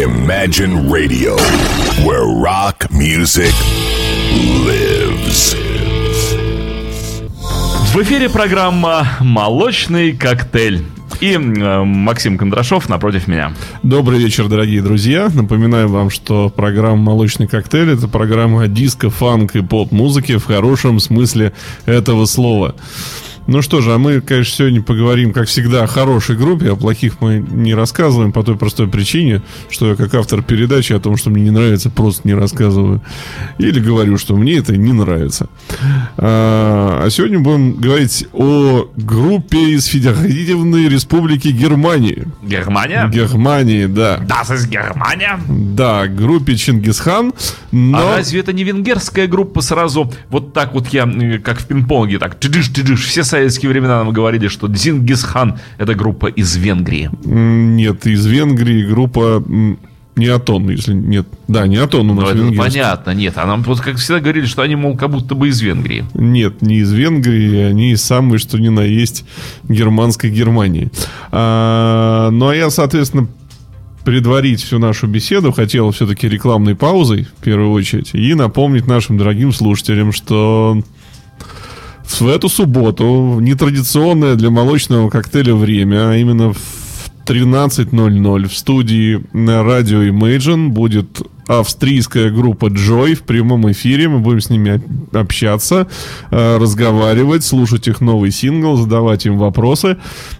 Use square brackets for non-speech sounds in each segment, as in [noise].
Imagine Radio, where rock music lives. В эфире программа «Молочный коктейль». И э, Максим Кондрашов напротив меня. Добрый вечер, дорогие друзья. Напоминаю вам, что программа «Молочный коктейль» — это программа диско, фанк и поп-музыки в хорошем смысле этого слова. Ну что же, а мы, конечно, сегодня поговорим, как всегда, о хорошей группе, о плохих мы не рассказываем по той простой причине, что я как автор передачи о том, что мне не нравится, просто не рассказываю. Или говорю, что мне это не нравится. А, а сегодня будем говорить о группе из Федеративной Республики Германии. Германия? Германии, да. Das ist Германия? Да, группе Чингисхан. Но... А разве это не венгерская группа сразу? Вот так вот я, э, как в пинг-понге, так, тыдыш-тыдыш, все советские времена нам говорили, что Дзингисхан — это группа из Венгрии. Нет, из Венгрии группа не Атон, если нет. Да, не Атон у нас ну, это понятно, нет. А нам вот как всегда говорили, что они, мол, как будто бы из Венгрии. Нет, не из Венгрии, они из самой, что ни на есть, германской Германии. А, ну, а я, соответственно, предварить всю нашу беседу хотел все-таки рекламной паузой, в первую очередь, и напомнить нашим дорогим слушателям, что в эту субботу нетрадиционное для молочного коктейля время, а именно в 13.00 в студии радио Imagine будет австрийская группа Joy в прямом эфире. Мы будем с ними общаться, э, разговаривать, слушать их новый сингл, задавать им вопросы.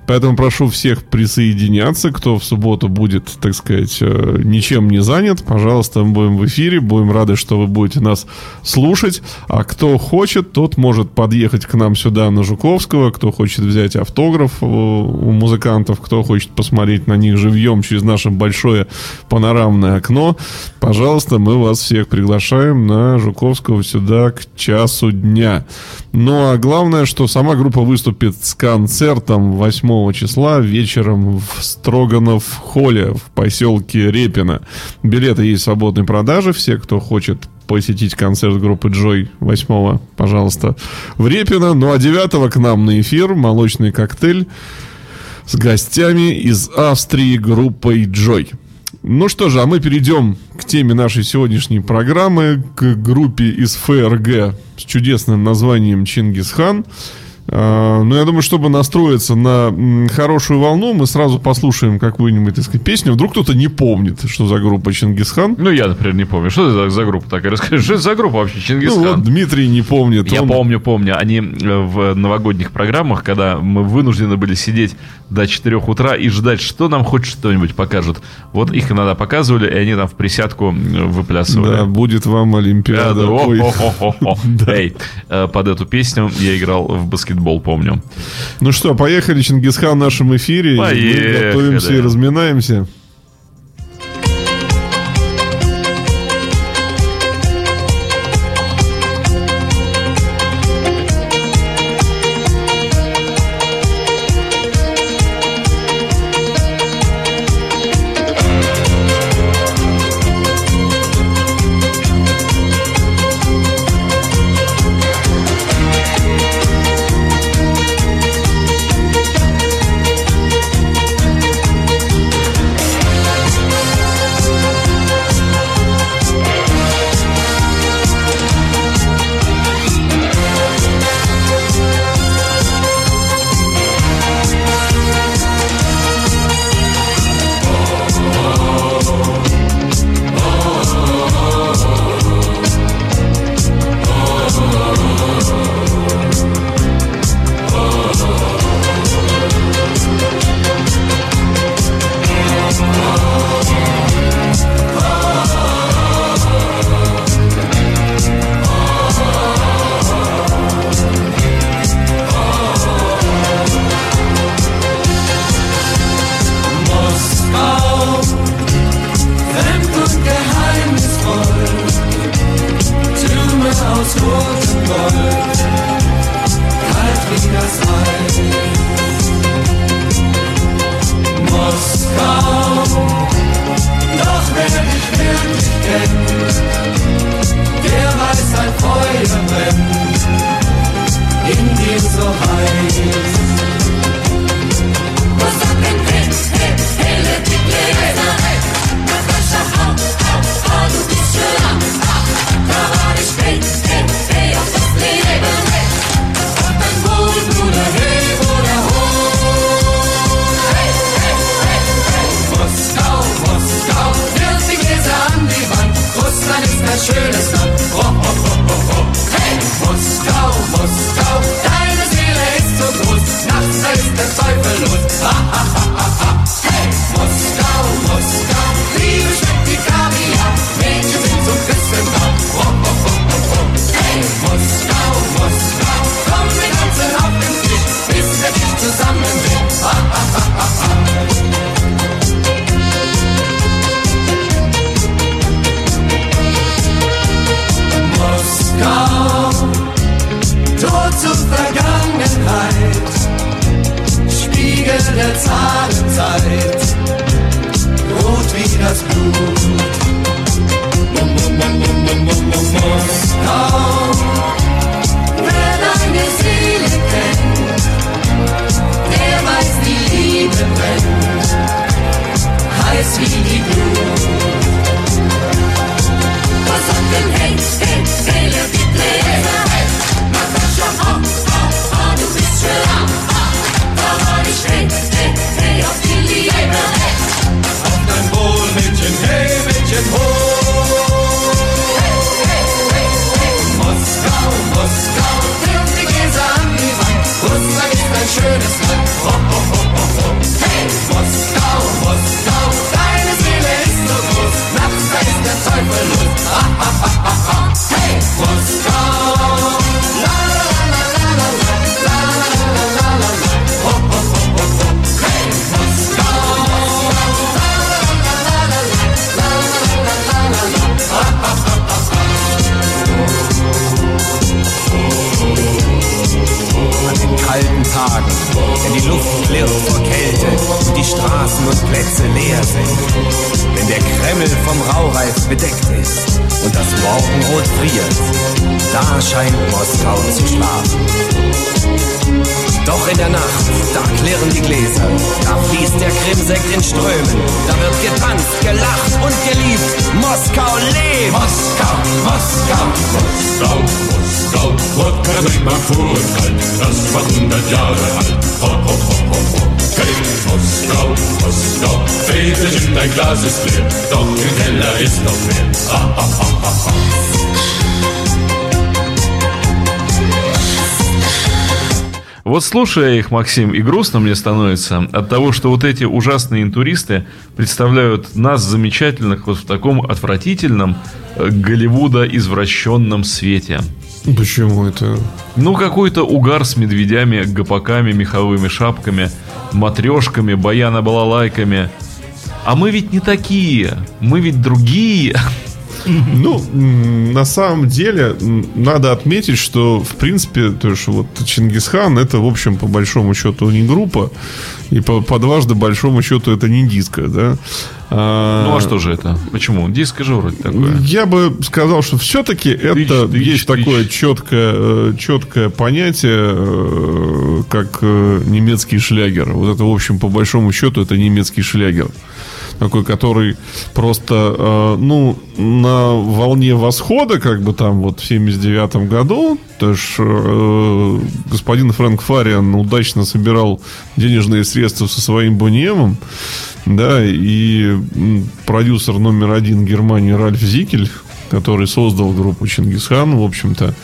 Поэтому прошу всех присоединяться, кто в субботу будет, так сказать, э, ничем не занят. Пожалуйста, мы будем в эфире. Будем рады, что вы будете нас слушать. А кто хочет, тот может подъехать к нам сюда на Жуковского. Кто хочет взять автограф у музыкантов, кто хочет посмотреть на них живьем через наше большое панорамное окно. Пожалуйста, пожалуйста, мы вас всех приглашаем на Жуковского сюда к часу дня. Ну а главное, что сама группа выступит с концертом 8 числа вечером в Строганов холле в поселке Репино. Билеты есть в свободной продаже. Все, кто хочет посетить концерт группы Джой 8 пожалуйста, в Репино. Ну а 9 к нам на эфир «Молочный коктейль» с гостями из Австрии группой Джой. Ну что же, а мы перейдем к теме нашей сегодняшней программы, к группе из ФРГ с чудесным названием Чингисхан. А, ну, я думаю, чтобы настроиться на хорошую волну, мы сразу послушаем какую-нибудь, так сказать, песню. Вдруг кто-то не помнит, что за группа Чингисхан. Ну, я, например, не помню. Что это за группа такая? Расскажи, что это за группа вообще Чингисхан? Ну, вот Дмитрий не помнит. Я он... помню, помню. Они э, в новогодних программах, когда мы вынуждены были сидеть до 4 утра и ждать, что нам хоть что-нибудь покажут. Вот их иногда показывали, и они там в присядку выплясывали. Да, будет вам Олимпиада. Эй, э, под эту песню я играл в баскетбол баскетбол, помню. Ну что, поехали, Чингисхан, в нашем эфире. Поехали. Мы готовимся и разминаемся. Вот слушая их, Максим, и грустно мне становится от того, что вот эти ужасные интуристы представляют нас замечательных вот в таком отвратительном э, Голливуда извращенном свете. Почему это? Ну, какой-то угар с медведями, гопаками, меховыми шапками, матрешками, баяна-балалайками. А мы ведь не такие, мы ведь другие. Ну, на самом деле, надо отметить, что, в принципе, то, что вот Чингисхан, это, в общем, по большому счету не группа, и по, по дважды большому счету это не диско, да. А, Ну, а что же это? Почему? Диско же вроде такое. Я бы сказал, что все-таки это тыч, есть тыч. такое четкое, э, четкое понятие, э, как э, немецкий шлягер. Вот это, в общем, по большому счету, это немецкий шлягер. Такой, который просто, э, ну, на волне восхода, как бы там вот в 79 году, то ж э, господин Фрэнк Фариан удачно собирал денежные средства со своим Буниемом, да, и продюсер номер один Германии Ральф Зикель, который создал группу Чингисхан, в общем-то,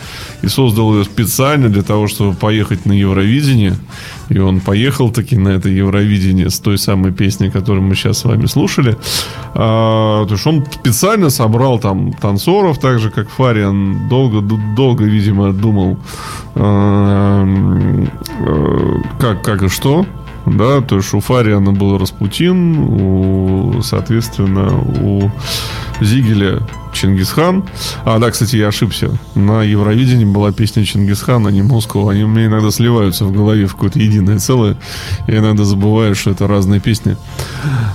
и создал ее специально для того, чтобы поехать на Евровидение. И он поехал таки на это Евровидение с той самой песней, которую мы сейчас с вами слушали. А, то есть он специально собрал там танцоров, так же, как Фариан. Долго, долго видимо, думал, э, э, как, как и что. Да, то есть у Фариана был Распутин, у, соответственно, у Зигеля Чингисхан. А, да, кстати, я ошибся. На Евровидении была песня Чингисхан, а не Москва. Они у меня иногда сливаются в голове в какое-то единое целое. Я иногда забываю, что это разные песни.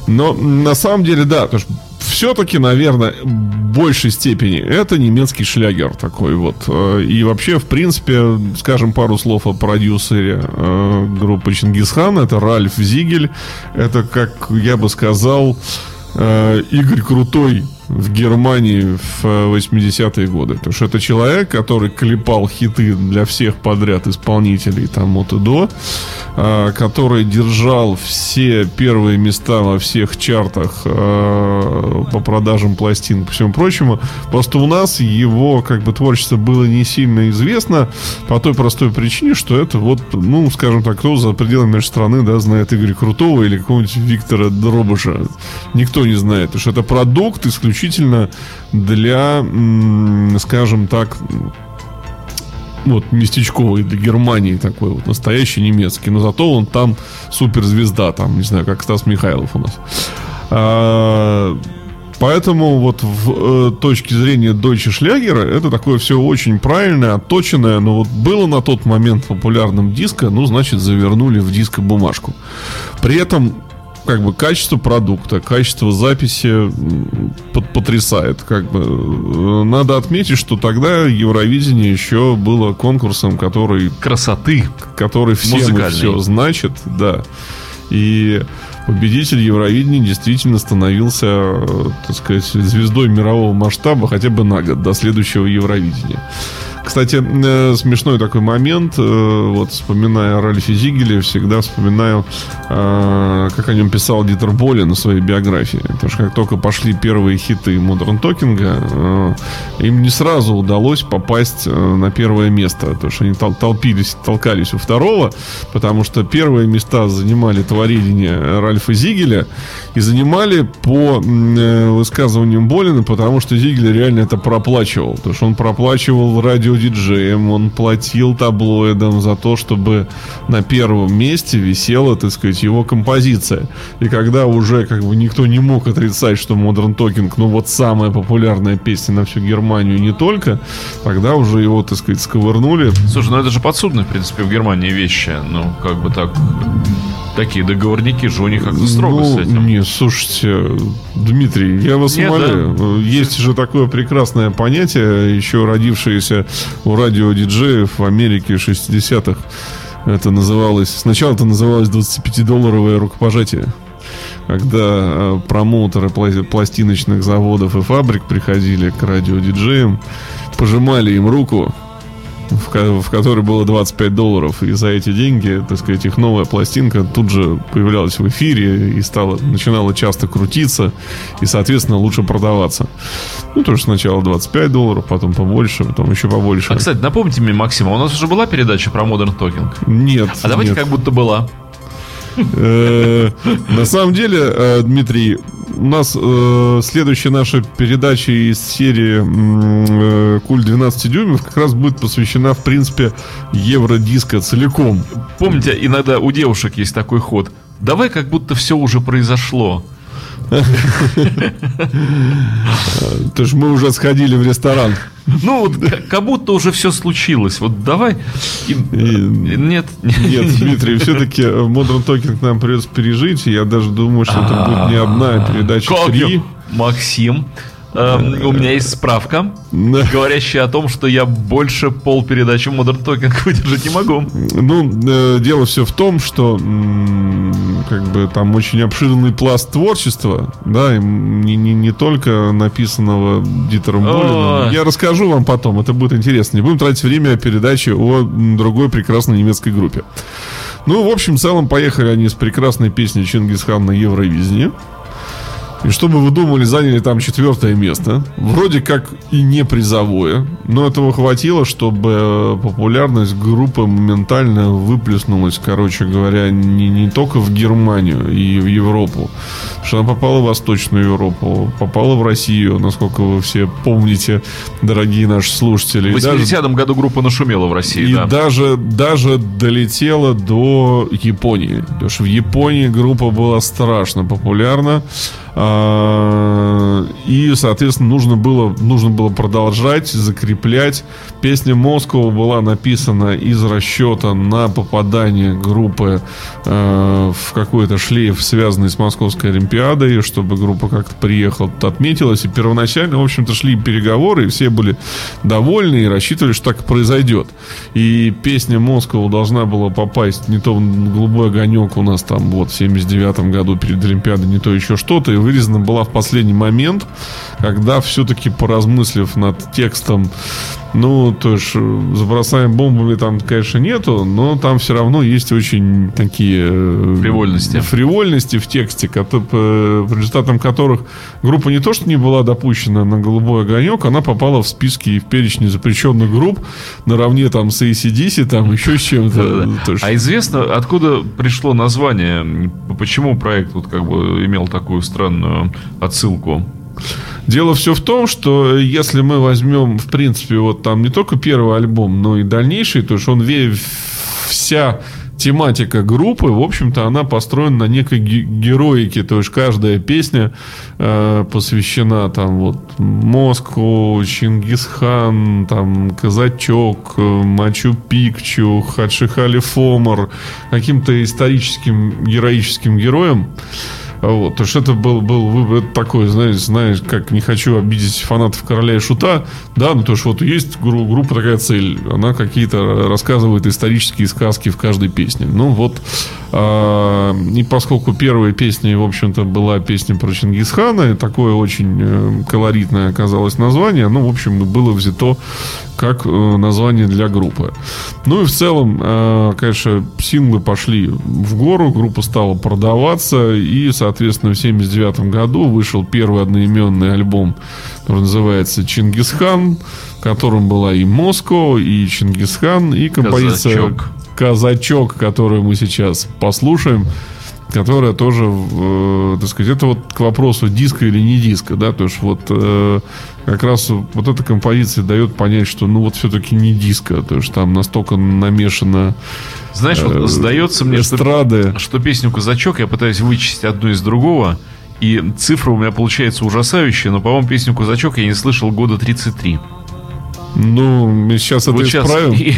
Но на самом деле, да, то есть все-таки, наверное, в большей степени это немецкий шлягер такой вот. Э, И вообще, в принципе, скажем пару слов о продюсере э, группы Чингисхан. Это Ральф Зигель. Это, как я бы сказал, э, Игорь Крутой в Германии в э, 80-е годы. Потому что это человек, который клепал хиты для всех подряд исполнителей там от и до, э, который держал все первые места во всех чартах э, по продажам пластин, по всему прочему. Просто у нас его как бы творчество было не сильно известно по той простой причине, что это вот, ну, скажем так, кто за пределами нашей страны, да, знает Игоря Крутого или какого-нибудь Виктора Дробыша. Никто не знает, потому что это продукт исключительно для, м, скажем так, вот местечковый для Германии такой вот настоящий немецкий, но зато он там суперзвезда, там, не знаю, как Стас Михайлов у нас. А, Поэтому вот в э, точке зрения Deutsche Шлягера это такое все очень правильное, отточенное, но вот было на тот момент популярным диско, ну, значит, завернули в диско-бумажку. При этом как бы качество продукта, качество записи под- потрясает. Как бы Э, надо отметить, что тогда Евровидение еще было конкурсом, который Красоты. который всем все значит, да. И победитель Евровидения действительно становился, э, так сказать, звездой мирового масштаба хотя бы на год до следующего Евровидения. Кстати, э, смешной такой момент. э, Вот вспоминая о Ральфе Зигеле, всегда вспоминаю, э, как о нем писал Дитер Болин на своей биографии. Потому что как только пошли первые хиты Модерн Токинга, им не сразу удалось попасть на первое место. Потому что они тол- толпились, толкались у второго, потому что первые места занимали творение Ральфа Зигеля и занимали по высказываниям Болина, потому что Зигель реально это проплачивал. Потому что он проплачивал радиодиджеям, он платил таблоидам за то, чтобы на первом месте висела, так сказать, его композиция. И когда уже как бы никто не мог отрицать, что Modern Talking, ну вот самая популярная песня на всю Германию и не только, тогда уже его, так сказать, сковырнули. Слушай, ну это же подсудные, в принципе, в Германии вещи. Ну, как бы так... Такие договорники же у них как-то строго ну, с этим. Не, слушайте, Дмитрий, я вас Нет, умоляю. Есть же такое прекрасное понятие, еще родившееся у радиодиджеев в Америке 60-х. Это называлось... Сначала это называлось 25-долларовое рукопожатие. Когда э, промоутеры пла- пластиночных заводов и фабрик приходили к радиодиджеям, пожимали им руку, в, в которой было 25 долларов. И за эти деньги, так сказать, их новая пластинка тут же появлялась в эфире и стала, начинала часто крутиться и, соответственно, лучше продаваться. Ну, тоже сначала 25 долларов, потом побольше, потом еще побольше. А, кстати, напомните мне, Максима, у нас уже была передача про Modern Talking? Нет. А давайте нет. как будто была. Э, На самом деле, э, Дмитрий, у нас э, следующая наша передача из серии Куль 12 дюймов как раз будет посвящена, в принципе, евродиско целиком. Помните, иногда у девушек есть такой ход. Давай как будто все уже произошло. [laughs] То есть мы уже сходили в ресторан. Ну, вот как будто уже все случилось. Вот давай. И- [laughs] Нет. Нет, Дмитрий, все-таки Modern Talking нам придется пережить. и Я даже думаю, что это будет не одна, а передача Как три. Максим, эм, у меня есть справка, [laughs] говорящая о том, что я больше пол передачи Modern Talking [laughs] выдержать не могу. Ну, э, дело все в том, что м, как бы там очень обширный пласт творчества, да, и не, не, не только написанного Дитером Болином. Я расскажу вам потом, это будет интересно. Не будем тратить время о передаче о другой прекрасной немецкой группе. Ну, в общем, в целом, поехали они с прекрасной песней Чингисхан на Евровидении. И чтобы вы думали, заняли там четвертое место. Вроде как и не призовое. Но этого хватило, чтобы э, популярность группы моментально выплеснулась, короче говоря, не, не только в Германию и в Европу. Что она попала в Восточную Европу, попала в Россию, насколько вы все помните, дорогие наши слушатели. В И даже- 80-м году группа нашумела в России, и да. даже, даже долетела до Японии. Потому что в Японии группа была страшно популярна. А, И, соответственно, нужно было, нужно было продолжать, закреплять. Песня Москва была написана из расчета на попадание группы э, в какой-то шлейф, связанный с Московской Олимпиадой, чтобы группа как-то приехала, отметилась. И первоначально, в общем-то, шли переговоры, и все были довольны и рассчитывали, что так и произойдет. И песня Москва должна была попасть не то в голубой огонек у нас там вот в 79 году перед Олимпиадой, не то еще что-то, и вырезана была в последний момент, когда все-таки поразмыслив над текстом, ну, то есть забросаем бомбами там, конечно, нету, но там все равно есть очень такие... э, Фривольности. Фривольности в тексте, по результатам которых группа не то, что не была допущена на голубой огонек, она попала в списки и в перечни запрещенных групп наравне там с ACDC, там [laughs] еще с чем-то. А известно, откуда пришло название? Почему проект вот как бы имел такую странную отсылку? Дело все в том, что если мы возьмем, в принципе, вот там не только первый альбом, но и дальнейший, то есть он вся тематика группы, в общем-то, она построена на некой ге- героике. То есть каждая песня э, посвящена там вот Москву, Чингисхан, там Казачок, э, Мачу Вот, то есть это был, был выбор такой, знаешь, знаешь, как не хочу обидеть фанатов Короля и Шута, да, ну то есть вот есть гру- группа такая цель, она какие-то рассказывает исторические сказки в каждой песне. Ну вот, а, и поскольку первая песня, в общем-то, была песня про Чингисхана, и такое очень э, колоритное оказалось название, ну, в общем, было взято как э, название для группы. Ну и в целом, э, конечно, синглы пошли в гору, группа стала продаваться, и, соответственно, в 79 году вышел первый одноименный альбом, который называется «Чингисхан», в котором была и Москва, и Чингисхан, и композиция Казачок. «Казачок», которую мы сейчас послушаем которая тоже, э, так сказать, это вот к вопросу диска или не диска, да, то есть вот э, как раз вот эта композиция дает понять, что ну вот все-таки не диска, то есть там настолько намешано Знаешь, э, вот сдается мне, что, эстрады. что песню «Казачок» я пытаюсь вычесть одну из другого, и цифра у меня получается ужасающая, но, по-моему, песню «Казачок» я не слышал года 33. Ну, мы сейчас это Вот сейчас исправим. и-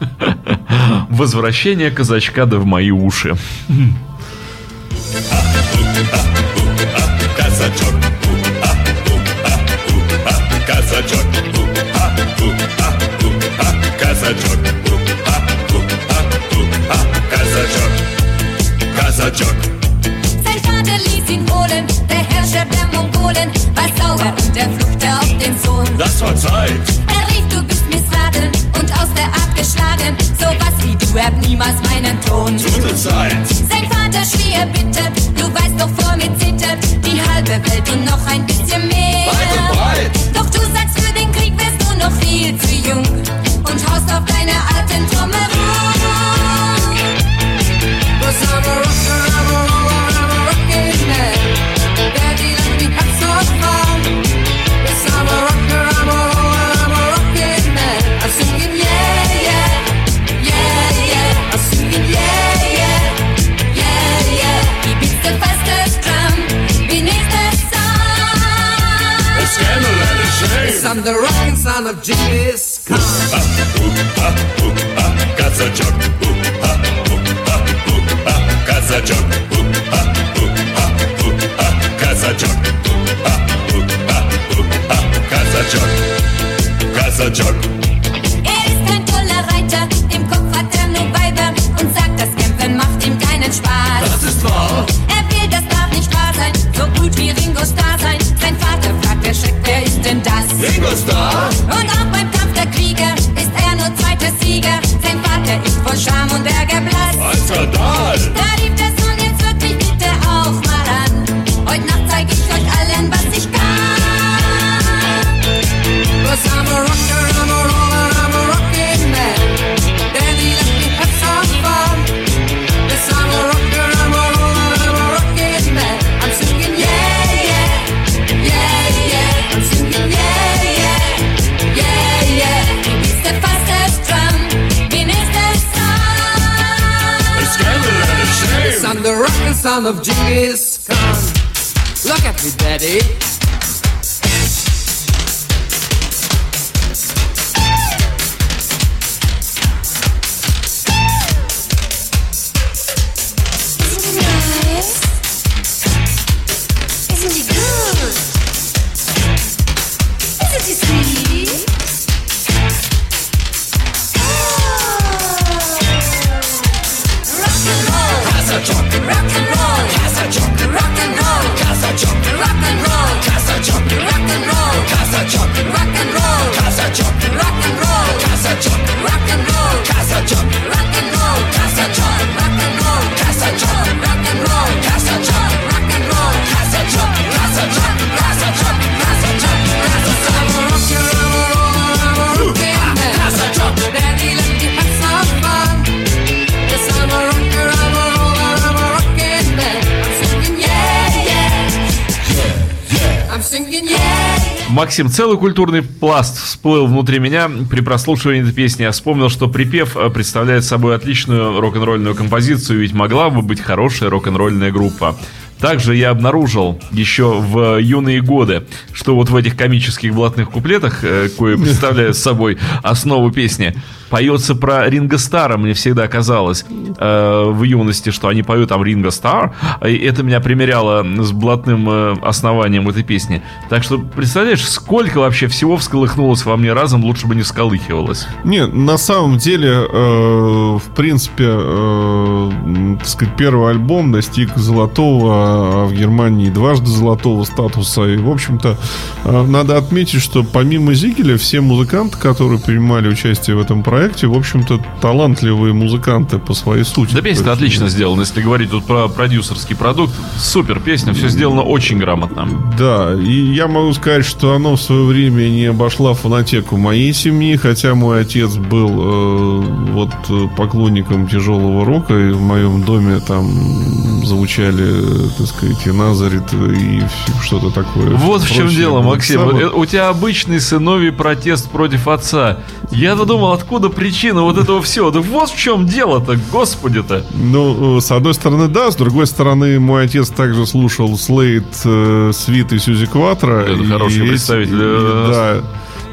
[laughs] Возвращение казачка да в мои уши. [laughs] Mongolen war sauer und er fluchte auf den Sohn. Das war Zeit, Er rief, du bist missraten und aus der Art geschlagen. So was wie du hab niemals meinen Ton. gute Zeit. Sein Vater schrie er bitte, du weißt doch vor mir zittert die halbe Welt und noch ein bisschen mehr. Weit und breit. Doch du sagst, für den Krieg wärst du noch viel zu jung und haust auf deine alten Trommel rum. Cause of Jimmy. Максим, целый культурный пласт всплыл внутри меня при прослушивании этой песни. Я вспомнил, что припев э, представляет собой отличную рок-н-ролльную композицию, ведь могла бы быть хорошая рок-н-ролльная группа. Также я обнаружил еще в юные годы, что вот в этих комических блатных куплетах, э, кое [laughs] представляют собой основу песни, поется про Ринго Стара, мне всегда казалось э, в юности, что они поют там Ринго Стар, и это меня примеряло с блатным э, основанием этой песни. Так что, представляешь, сколько вообще всего всколыхнулось во мне разом, лучше бы не всколыхивалось. Не, на самом деле, э, в принципе, э, так сказать, первый альбом достиг золотого, а в Германии дважды золотого статуса. И, в общем-то, э, надо отметить, что помимо Зигеля, все музыканты, которые принимали участие в этом проекте, в общем-то, талантливые музыканты по своей сути. Да песня отлично сделана, если говорить тут про продюсерский продукт. Супер песня, все сделано очень грамотно. Да, и я могу сказать, что оно в свое время не обошла фонотеку моей семьи, хотя мой отец был э, вот э, поклонником тяжелого рока, и в моем доме там звучали, так сказать, и Назарит, и что-то такое. Вот в чем дело, Вот Максим. самое- Э, У тебя обычный сыновий протест против отца. Я-то думал, откуда причина вот этого всего. Да вот в чем дело-то, господи-то. Ну, э, с одной стороны, да, с другой стороны, мой отец также слушал Слейд, э, Свит и Сьюзи Кватро. Это и хороший эти- представитель, и- Да.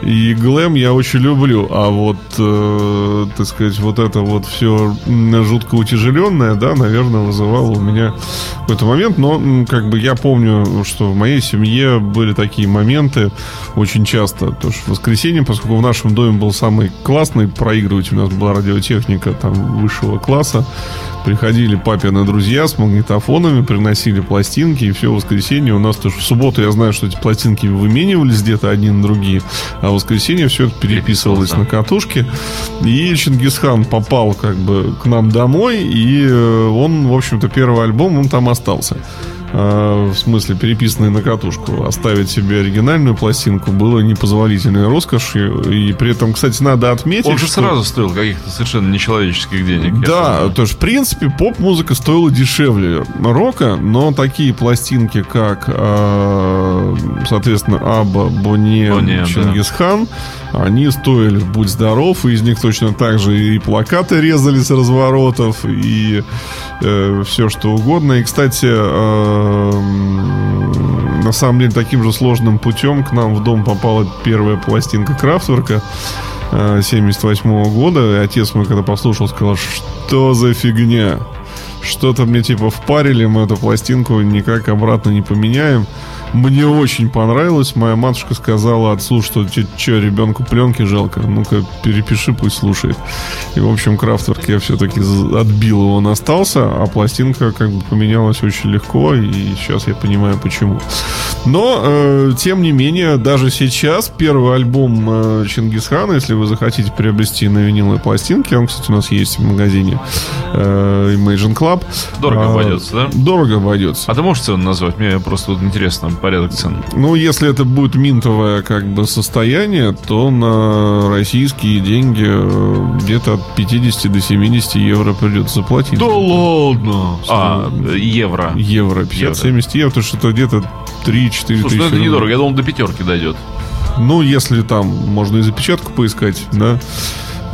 И глэм я очень люблю, а вот, э, так сказать, вот это вот все жутко утяжеленное, да, наверное, вызывало у меня какой-то момент, но как бы я помню, что в моей семье были такие моменты очень часто, то что в воскресенье, поскольку в нашем доме был самый классный проигрыватель, у нас была радиотехника там высшего класса, приходили папины друзья с магнитофонами, приносили пластинки, и все в воскресенье у нас тоже в субботу, я знаю, что эти пластинки выменивались где-то одни на другие, а в воскресенье все это переписывалось на катушке, и Чингисхан попал как бы к нам домой, и э, он, в общем-то, первый альбом, он там остался. Э, В смысле, переписанный на катушку. Оставить себе оригинальную пластинку было непозволительной роскошью. И при этом, кстати, надо отметить, Он же что- сразу стоил каких-то совершенно нечеловеческих денег. да, то есть, в принципе, поп-музыка стоила дешевле рока, но такие пластинки, как, э, соответственно, Аба, Боне, M, Чингисхан, они стоили «Будь здоров», и из них точно так же и плакаты резали с разворотов, и все что угодно. И, кстати, э, на самом деле, таким же сложным путем к нам в дом попала первая пластинка Крафтверка, 78 года. И отец мой, когда послушал, сказал, что за фигня? Что-то мне типа впарили, мы эту пластинку никак обратно не поменяем. Мне очень понравилось. Моя матушка сказала отцу, что что, ребенку пленки жалко. Ну-ка, перепиши, пусть слушает. И, в общем, Крафтверк я все-таки отбил его, он остался, а пластинка как бы поменялась очень легко, и сейчас я понимаю, почему. Но, э, тем не менее, даже сейчас первый альбом э, Чингисхана, если вы захотите приобрести на виниловой пластинке, он, кстати, у нас есть в магазине э, Imagine Club. Дорого А, обойдется, да? Дорого обойдется. А ты можешь цену назвать? Мне просто вот интересно порядок цен. Ну, если это будет минтовое как бы состояние, то на российские деньги э, где-то от 50 до 70 евро придется заплатить. ладно! А, евро. Евро, 50-70 евро, то что это где-то 3-4 тысячи. Слушай, ну это недорого. Я думал, до пятерки дойдет. Ну, если там можно и запечатку поискать, да.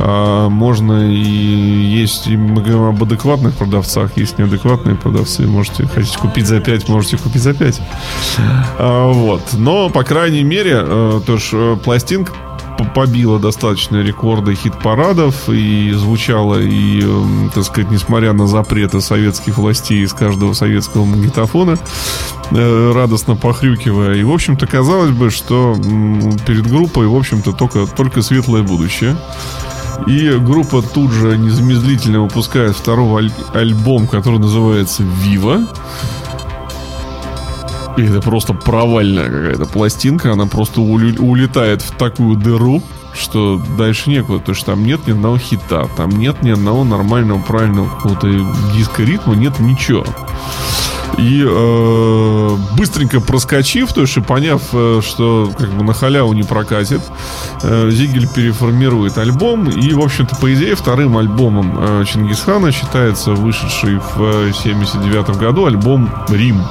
А, можно и есть, и мы говорим об адекватных продавцах, есть неадекватные продавцы. Можете, хотите купить за 5, можете купить за 5. А, вот. Но, по крайней мере, э, то ж э, пластинка побила достаточно рекорды хит-парадов и звучала, и, так сказать, несмотря на запреты советских властей из каждого советского магнитофона, э, радостно похрюкивая. И, в общем-то, казалось бы, что перед группой, в общем-то, только, только светлое будущее. И группа тут же незамедлительно выпускает второй аль- альбом, который называется «Вива». И это просто провальная какая-то пластинка. Она просто улетает в такую дыру, что дальше некуда. Потому что там нет ни одного хита. Там нет ни одного нормального, правильного какого-то диско-ритма. Нет ничего. И э, быстренько проскочив, то есть поняв, э, что как бы на халяву не прокатит, э, Зигель переформирует альбом. И, в общем-то, по идее, вторым альбомом э, Чингисхана считается вышедший в 79 году альбом «Рим»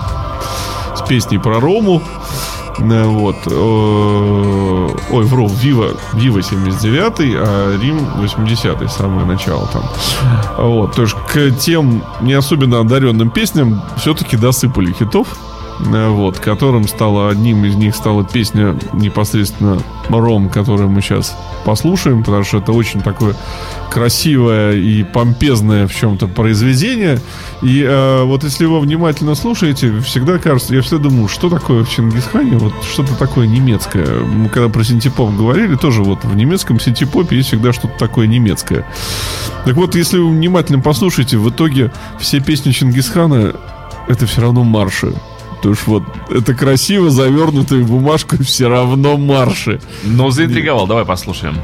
с песней про Рому. Э, Вот. Э, Ой, вру, Вива, Вива 79 а Рим 80 самое начало там. Вот. То есть к тем не особенно одаренным песням все-таки досыпали хитов. Э, вот, которым стала одним из них стала песня непосредственно Ром, которую мы сейчас послушаем, потому что это очень такое красивое и помпезное в чем-то произведение. И э, вот если вы внимательно слушаете, всегда кажется, я всегда думаю, что такое в Чингисхане, вот что-то такое немецкое. Мы когда про синтепоп говорили, тоже вот в немецком синтепопе есть всегда что-то такое немецкое. Так вот, если вы внимательно послушаете, в итоге все песни Чингисхана это все равно марши. То есть вот это красиво завернутые в бумажку все равно марши. Но заинтриговал, давай послушаем.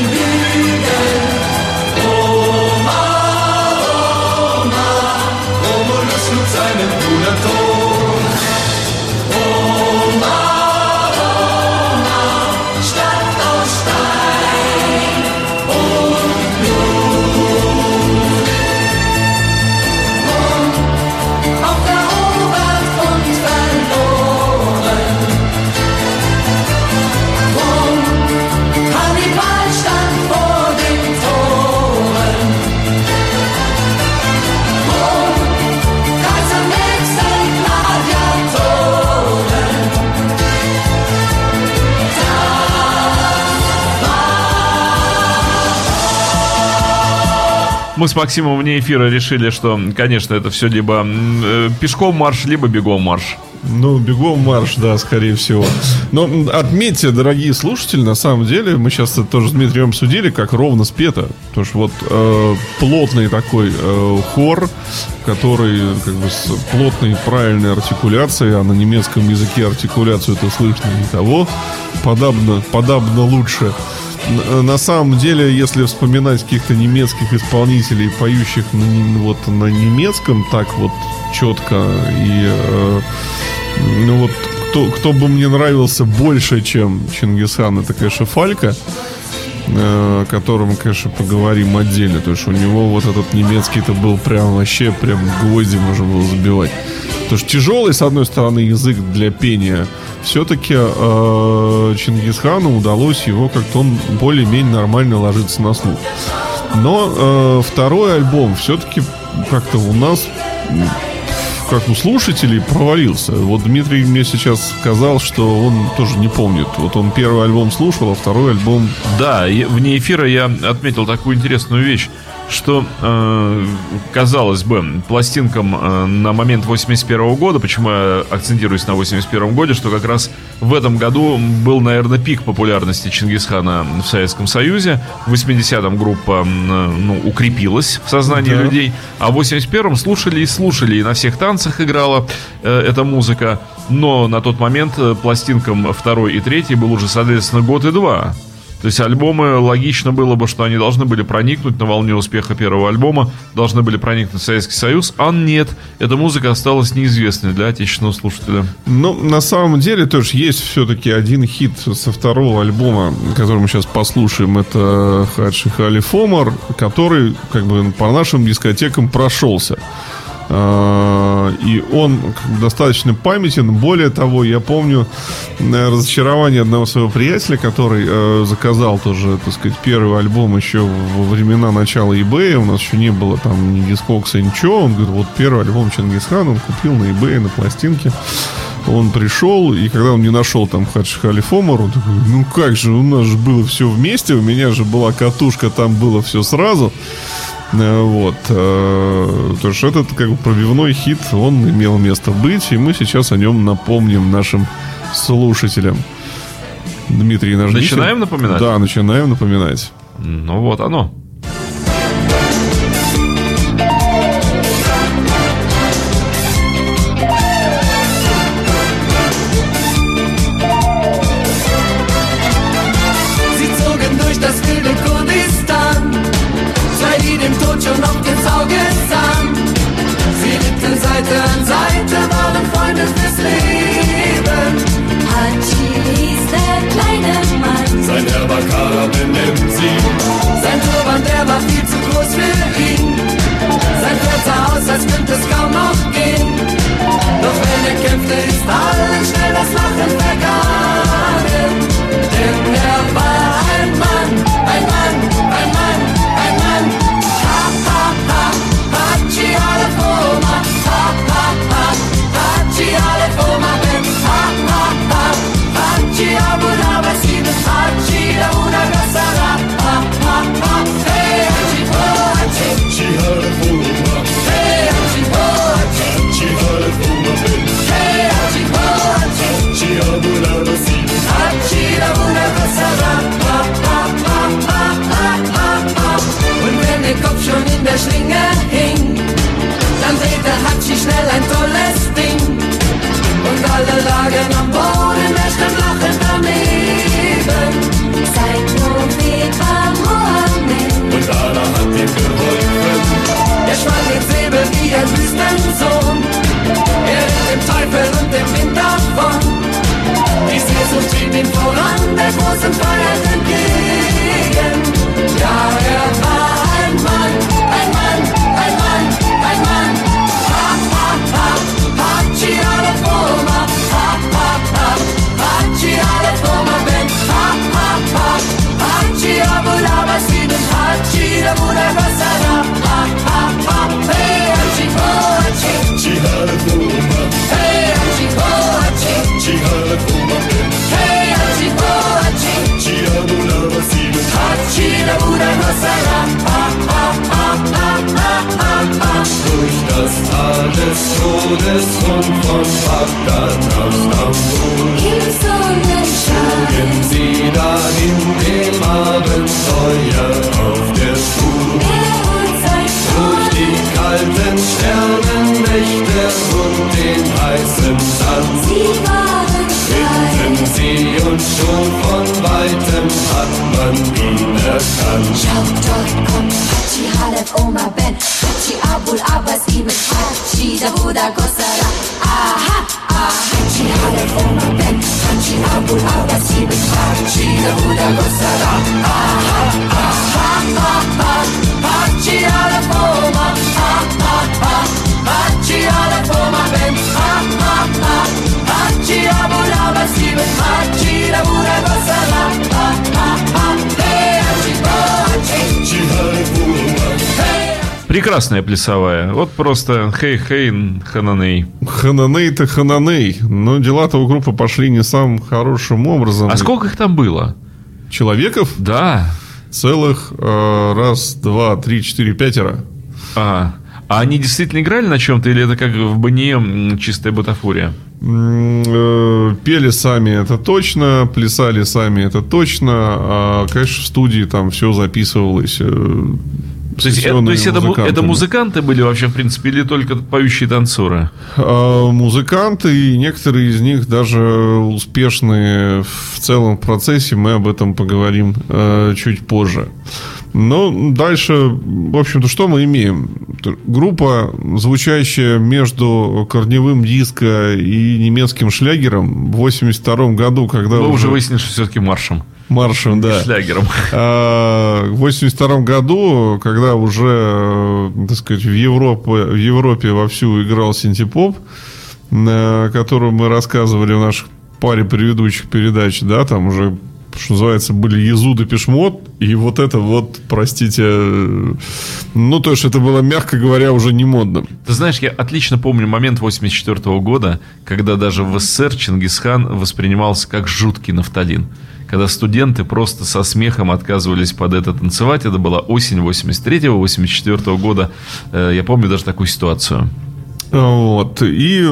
believe Мы с Максимом вне эфира решили, что, конечно, это все либо э, пешком марш, либо бегом марш. Ну, бегом марш, да, скорее всего. Но отметьте, дорогие слушатели, на самом деле, мы сейчас тоже с Дмитрием обсудили, как ровно спето. Потому что вот э, плотный такой э, хор, который как бы с плотной правильной артикуляцией, а на немецком языке артикуляцию это слышно не того, подобно, подобно лучше. Н- На самом деле, если вспоминать каких-то немецких исполнителей, поющих на, не- вот, на немецком так вот четко и э, ну вот кто, кто бы мне нравился больше, чем Чингисхан, это, конечно, Фалька, э, о котором, конечно, поговорим отдельно. Потому что у него вот этот немецкий это был прям вообще прям гвозди можно было забивать. Потому что тяжелый, с одной стороны, язык для пения. Все-таки Чингисхану удалось его как-то он более-менее нормально ложится на слух. Но э, второй альбом все-таки как-то у нас как у слушателей провалился. Вот Дмитрий мне сейчас сказал, что он тоже не помнит. Вот он первый альбом слушал, а второй альбом... Да, вне эфира я отметил такую интересную вещь, что, э, казалось бы, пластинкам э, на момент 81 года, почему я акцентируюсь на 81 годе, что как раз в этом году был, наверное, пик популярности Чингисхана в Советском Союзе. В 80-м группа э, ну, укрепилась в сознании Да. людей, а в 81-м слушали и слушали, и на всех танцах играла э, эта музыка. Но на тот момент э, пластинкам второй и третий был уже, соответственно, год и два. То есть альбомы, логично было бы, что они должны были проникнуть на волне успеха первого альбома, должны были проникнуть в Советский Союз, а нет. Эта музыка осталась неизвестной для отечественного слушателя. Ну, на самом деле, тоже есть все-таки один хит со второго альбома, который мы сейчас послушаем. Это Хаджи Хали Фомар, который, как бы, по нашим дискотекам прошелся. А, И он достаточно памятен. Более того, я помню э, разочарование одного своего приятеля, который э, заказал тоже, так сказать, первый альбом еще во времена начала eBay. У нас еще не было там ни дискокса, ничего. Он говорит, вот первый альбом Чингисхана он купил на eBay, на пластинке. Он пришел, и когда он не нашел там Хадж Халифомар, он такой, ну как же, у нас же было все вместе, у меня же была катушка, там было все сразу. Э, Вот. э, То есть этот как бы пробивной хит, он имел место быть, и мы сейчас о нем напомним нашим слушателям. Дмитрий, нажмите. Начинаем напоминать? Да, начинаем напоминать. Ну вот оно. Alle lagen am Boden, er stand lachend daneben. Sein Prophet war Mohammed. Und Allah hat ihm geholfen. Er schwang den Säbel wie ein Wüstensohn. Er ritt dem Teufel und dem Wind davon. Die Sehnsucht trieb ihn voran, der großen Freiheit entgegen. Hachi Abu Labasi. Ha, ha, ha, ha, ha, ha, ha. Durch das Tal des Todes und von Bagdad nach Stambul. Im Sonnenschein. Gehen sie dahin dem Abenteuer auf der Spur. Die kalten Sternennächte und den heißen Sand. Sie waren. Finden sie und schon von weitem hat man ihn erkannt. Schau, dort kommt Hachi Halef Oma Ben. Hachi Abul Abbas Ibn Hachi Davuda Gosara. Aha, ah, Hachi Halef Oma Ben. Hachi Abul Abbas Ibn Hachi Davuda Gosara. Aha, Ha, ha, ha, Прекрасная плясовая. Вот просто хей-хей, хананей. Хананей-то хананей. Но дела-то у группы пошли не самым хорошим образом. А сколько их там было? Человеков? Да. Целых э, раз, два, три, четыре, пятеро. А, а они действительно играли на чем-то, или это как в Бане м, чистая бутафория? Э, Пели сами, это точно. Плясали сами, это точно. А, конечно, в студии там все записывалось. Э, То есть, это, то есть это, это музыканты были вообще, в принципе, или только поющие танцоры? А, Музыканты, и некоторые из них даже успешные в целом в процессе. Мы об этом поговорим э, чуть позже. Но дальше, в общем-то, что мы имеем? Группа, звучащая между корневым диско и немецким шлягером в 82 году, когда Вы уже уже выяснили, что все-таки маршем. Маршем, да. Шлягером. А, В 82 году, когда уже, э, так сказать, в Европе, в Европе вовсю играл синтепоп, на котором мы рассказывали в наших паре предыдущих передач, да, там уже, что называется, были Езуд и Пешмот, и вот это вот, простите, э, ну, то есть это было, мягко говоря, уже не модно. Ты знаешь, я отлично помню момент 84 года, когда даже в СССР Чингисхан воспринимался как жуткий нафталин. Когда студенты просто со смехом отказывались под это танцевать. Это была осень 83-84 года. Э, Я помню даже такую ситуацию. Вот. И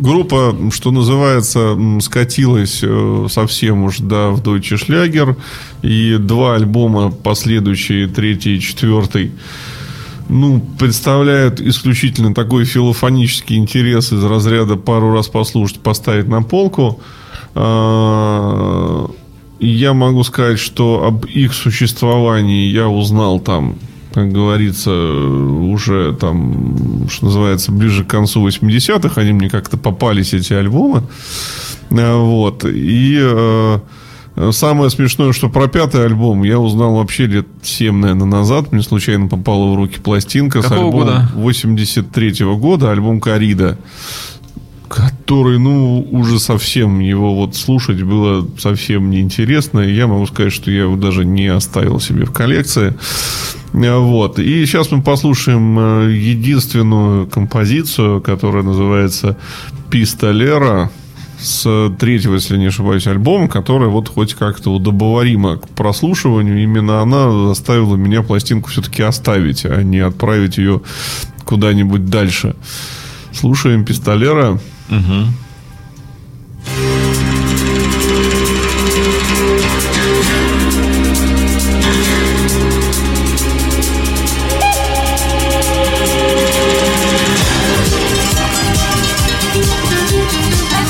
группа, что называется, скатилась э, совсем уж да, в Deutsche Schlager. И два альбома, последующие, третий и четвертый, ну, представляют исключительно такой филофонический интерес из разряда пару раз послушать, поставить на полку. Я могу сказать, что об их существовании я узнал там, как говорится, уже там, что называется, ближе к концу 80-х. Они мне как-то попались, эти альбомы. А, Вот. И э, самое смешное, что про пятый альбом я узнал вообще лет 7, наверное, назад. Мне случайно попала в руки пластинка с Какого альбома года? 83 года, альбом «Корида» который, ну, уже совсем его вот слушать было совсем неинтересно. Я могу сказать, что я его даже не оставил себе в коллекции. А, Вот. И сейчас мы послушаем э, единственную композицию, которая называется «Пистолера» с третьего, если не ошибаюсь, альбома, которая вот хоть как-то удобоварима к прослушиванию. Именно она заставила меня пластинку все-таки оставить, а не отправить ее куда-нибудь дальше. Слушаем «Пистолера». Er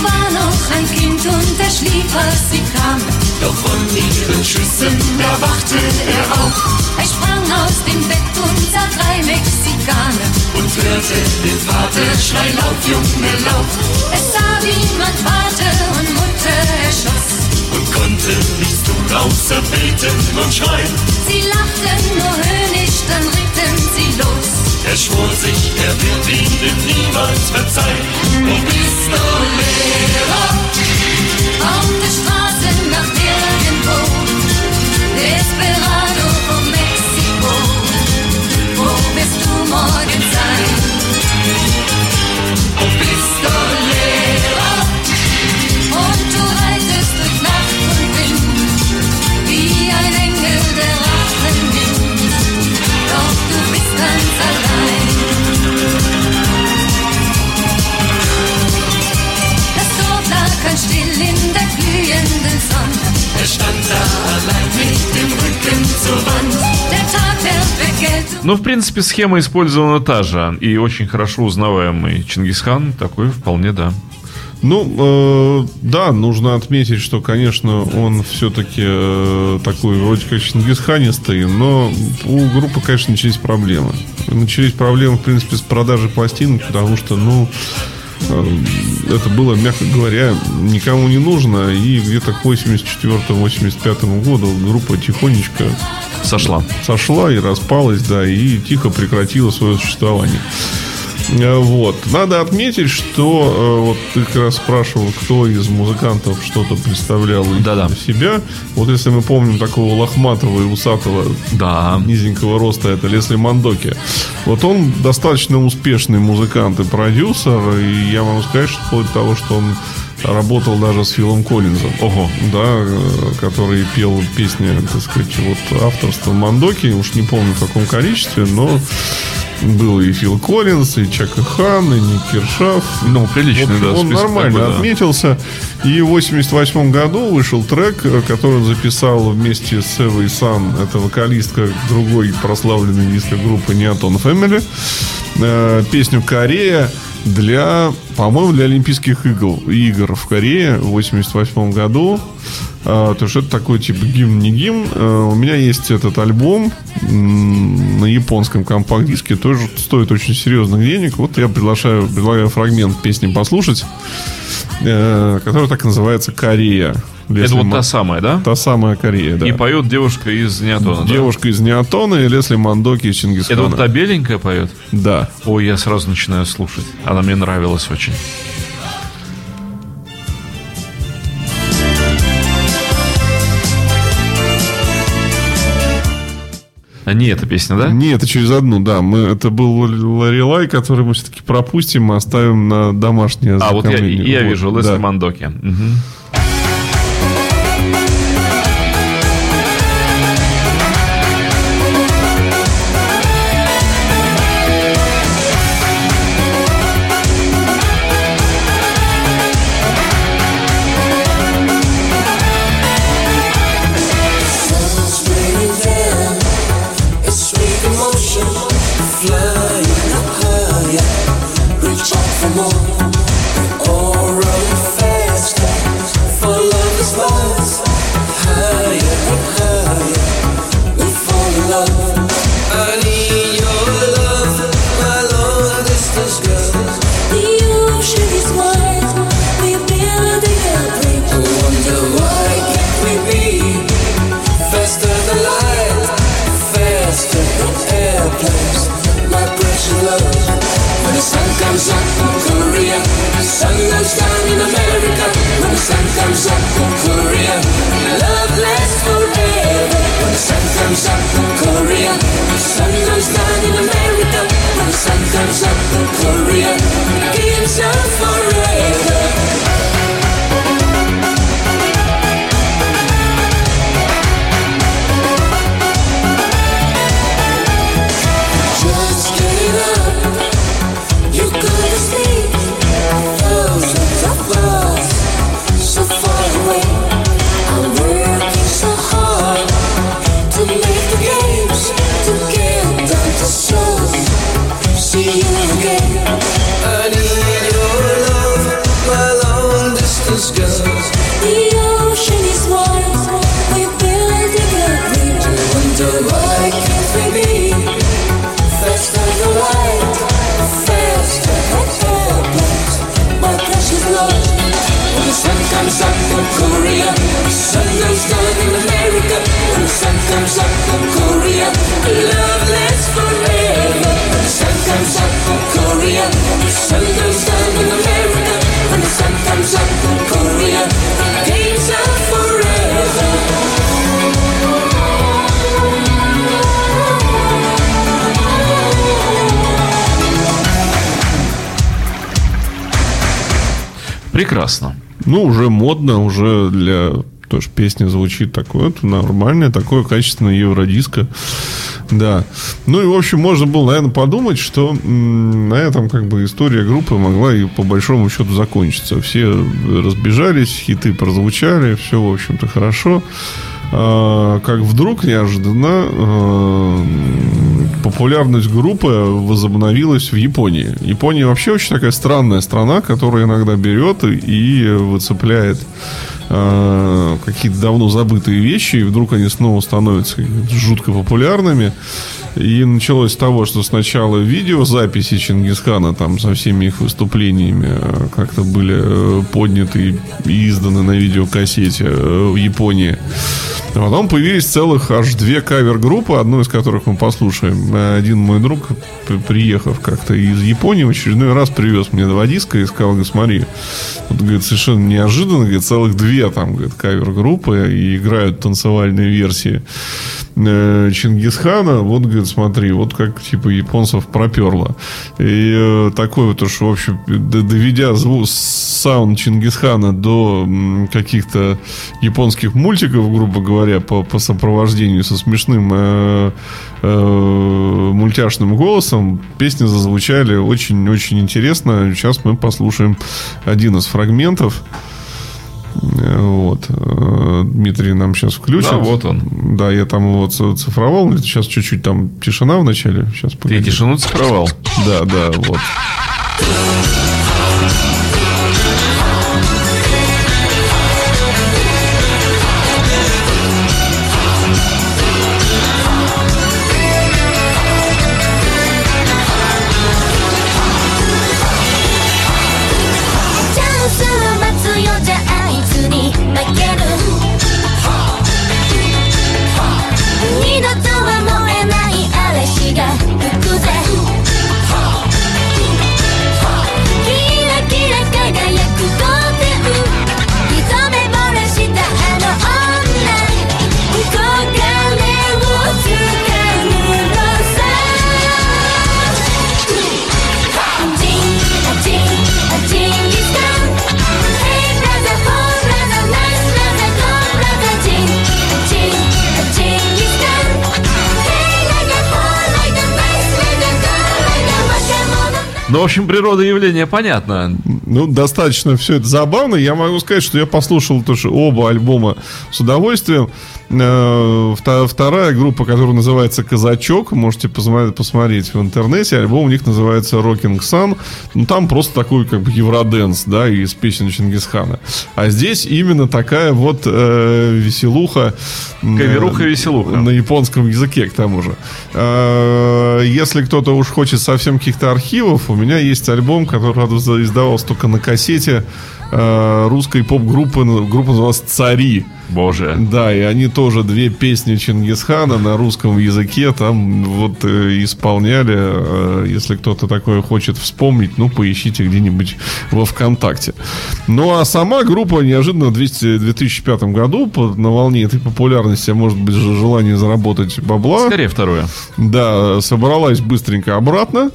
war noch ein Kind und er schlief, als sie kam. Doch von ihren Schüssen erwachte er auf Er sprang aus dem Bett und sah drei Mexikaner. und hörte den Vater schreien, lauf, Junge, lauf. Wie man Vater und Mutter erschoss. Und konnte nichts tun, außer beten und schreien. Sie lachten nur höhnisch, dann ritten sie los. Er schwor sich, er wird ihnen niemals verzeihen. Oh, Pistolera, Auf der Straße nach er stand da allein mit dem Rücken zur Wand. Der Tag der Vergeltung. Ну, в принципе, схема использована та же. И очень хорошо узнаваемый Чингисхан такой вполне, да. Ну, э, да, нужно отметить, что, конечно, он все-таки э, такой вроде как чингисханистый, но у группы, конечно, начались проблемы. Начались проблемы, в принципе, с продажей пластинок, потому что, ну, это было, мягко говоря, никому не нужно, и где-то к 84-85 году группа тихонечко Сошла. сошла и распалась, да, и тихо прекратила свое существование. Э, Вот. Надо отметить, что э, вот ты как раз спрашивал, кто из музыкантов что-то представлял из Да-да. себя. Вот если мы помним такого лохматого и усатого Да. низенького роста, это Лесли Мандоки. Вот он достаточно успешный музыкант и продюсер, и я могу сказать, что вплоть до того, что он работал даже с Филом Коллинзом. Ого. Да, э, который пел песни, так сказать, вот авторства Мандоки, уж не помню в каком количестве, но был и Фил Коллинз, и Чака Хан, и Ник Киршаф. Ну, приличный, Вот да, он нормально такой, да. отметился. И в 88 году вышел трек, э, который он записал вместе с Эвой Сан. Это вокалистка другой прославленной диско-группы Неотон Family. Э, Песню «Корея» для, по-моему, для Олимпийских игр, игр в Корее в 88 году. А, то что это такой типа гимн, не гимн. А, у меня есть этот альбом на японском компакт-диске. Тоже стоит очень серьезных денег. Вот я приглашаю, предлагаю фрагмент песни послушать, э, который так называется «Корея». Это Лесли вот Ма- та самая, да? та самая Корея, да. И поет девушка из Неотона. да? Девушка из Неотона и Лесли Мандоки из Это Чингисхана. вот та беленькая поет? Да. Ой, я сразу начинаю слушать. Она мне нравилась очень. А не эта песня, да? Не, это через одну, да. Мы, это был Ларилай, который мы все-таки пропустим и оставим на домашнее А, вот я, я Вот, вижу, Лесли да. Мандоки. Мгм. Girl. Прекрасно. Ну, уже модно, уже для... Тоже песня звучит такое, это нормальное, такое качественное евродиско. Да. Ну и, в общем, можно было, наверное, подумать, что на этом как бы история группы могла и по большому счету закончиться. Все разбежались, хиты прозвучали, все, в общем-то, хорошо. А, как вдруг неожиданно э, популярность группы возобновилась в Японии. Япония вообще очень такая странная страна, которая иногда берет и, выцепляет э, какие-то давно забытые вещи, и вдруг они снова становятся жутко популярными. И началось с того, что сначала видеозаписи Чингисхана там со всеми их выступлениями э, как-то были э, подняты и изданы на видеокассете э, в Японии. А потом появились целых аж две кавер-группы, одну из которых мы послушаем. Один мой друг, приехав как-то из Японии, в очередной раз привез мне два диска и сказал, говорит, смотри, вот, говорит, совершенно неожиданно, говорит, целых две там, говорит, кавер-группы и играют танцевальные версии э, Чингисхана. Вот, говорит, смотри, вот как, типа, японцев проперло. И э, такой вот уж, в общем, доведя звук, саунд Чингисхана до каких-то японских мультиков, грубо говоря, по, по сопровождению со смешным э, э, мультяшным голосом, песни зазвучали очень-очень интересно. Сейчас мы послушаем один из фрагментов. Вот. Э, Дмитрий нам сейчас включит. Да, вот он. Да, я там его цифровал. Сейчас чуть-чуть там тишина в начале. Сейчас Ты погоди. тишину цифровал. Да, да, вот. Ну, в общем, природа явления понятна. Ну, достаточно все это забавно. Я могу сказать, что я послушал тоже оба альбома с удовольствием. Э, Вторая группа, которая называется «Казачок», можете посмотреть, в интернете. Альбом у них называется «Rocking Sun». Ну, там просто такой как бы евроденс, да, из песен Чингисхана. А здесь именно такая вот э, веселуха. м, Каверуха-веселуха. На японском языке, к тому же. Э, Если кто-то уж хочет совсем каких-то архивов, у меня есть альбом, который, издавался только на кассете э, русской поп-группы. Группа называлась «Цари». Боже. Да, и они тоже две песни Чингисхана на русском языке там вот э, исполняли. Э, если кто-то такое хочет вспомнить, ну, поищите где-нибудь во ВКонтакте. Ну, а сама группа неожиданно в 200 2005 году по- на волне этой популярности, а может быть, же желание заработать бабла. Скорее второе. Да, собралась быстренько обратно.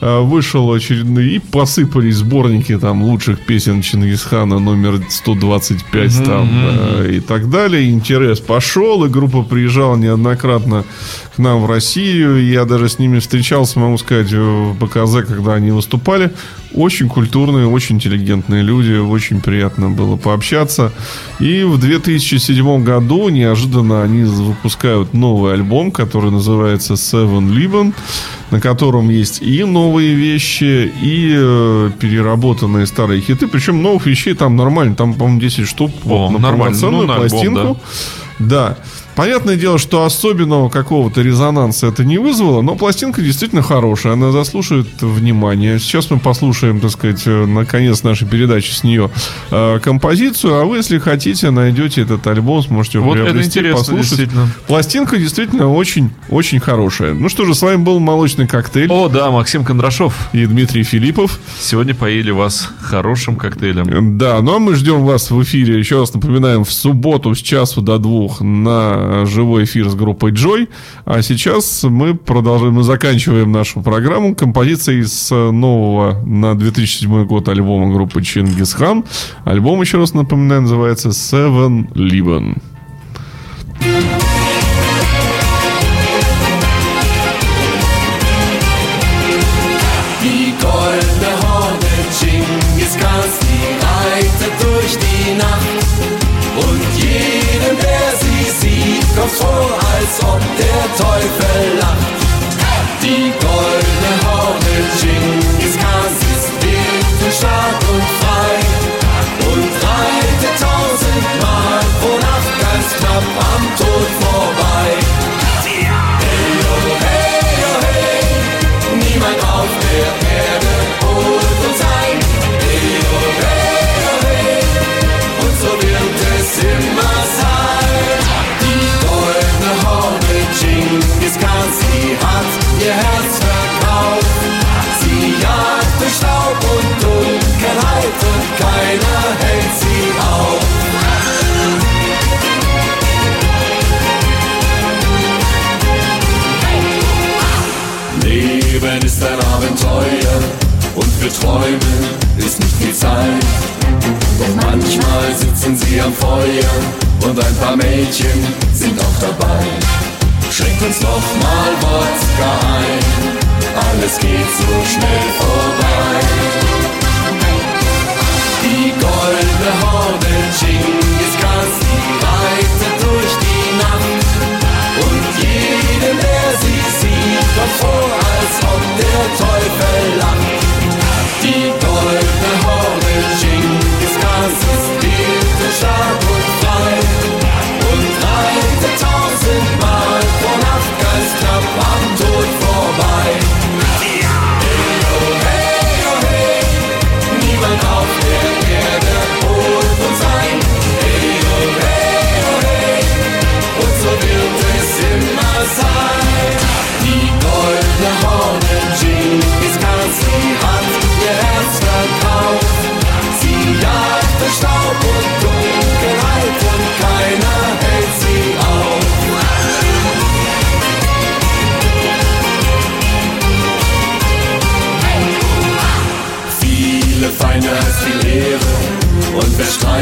Э, Вышел очередной и посыпались сборники там лучших песен Чингисхана номер 125 там э, и так далее. Интерес пошел, и группа приезжала неоднократно к нам в Россию. Я даже с ними встречался, могу сказать, в БКЗ, когда они выступали. Очень культурные, очень интеллигентные люди. Очень приятно было пообщаться. И в 2007 году неожиданно они выпускают новый альбом, который называется Seven Liban, на котором есть и новые вещи, и э, переработанные старые хиты. Причем новых вещей там нормально. Там, по-моему, 10 штук О, вот на нормально. полноценную Ну, на альбом, пластинку. Да. Понятное дело, что особенного какого-то резонанса это не вызвало, но пластинка действительно хорошая, она заслуживает внимания. Сейчас мы послушаем, так сказать, э, наконец нашей передачи с нее э, композицию, а вы, если хотите, найдете этот альбом, сможете его Вот это приобрести, интересно, послушать. действительно. Пластинка действительно очень, очень хорошая. Ну что же, с вами был «Молочный коктейль» О, да, Максим Кондрашов. и Дмитрий Филиппов. Сегодня поили вас хорошим коктейлем. Да, ну а мы ждем вас в эфире. Еще раз напоминаем, в субботу с часу до двух на живой эфир с группой Джой. А сейчас мы продолжаем, мы заканчиваем нашу программу композицией с нового на 2007 год альбома группы Чингисхан. Альбом, еще раз напоминаю, называется Seven Liban. Die vor, als ob der Teufel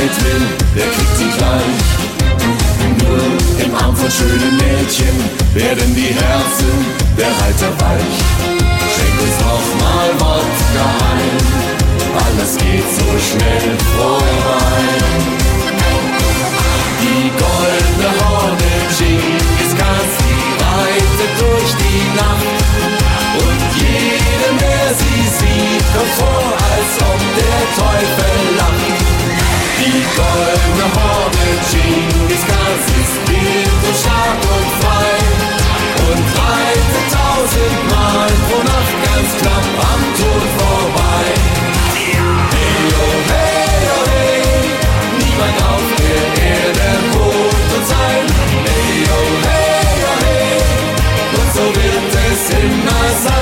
Streit will, der kriegt sie gleich. Nur im Arm von schönen Mädchen werden die Herzen der Reiter weich. Schenkt uns noch mal Wodka ein. Alles geht so schnell vorbei. Die goldene Horde Genghis Khans, die reitet durch die Nacht. Und jedem, der sie sieht, kommt vor, als ob der Teufel lacht. Die goldene Horde Genghis Khans ist wild und stark und frei und reitet tausendmal pro ganz knapp am Tod vorbei. Hey, oh, hey, oh, hey, niemand auf der Erde holt uns ein. Hey, oh, hey, oh, hey, und so wird es immer sein.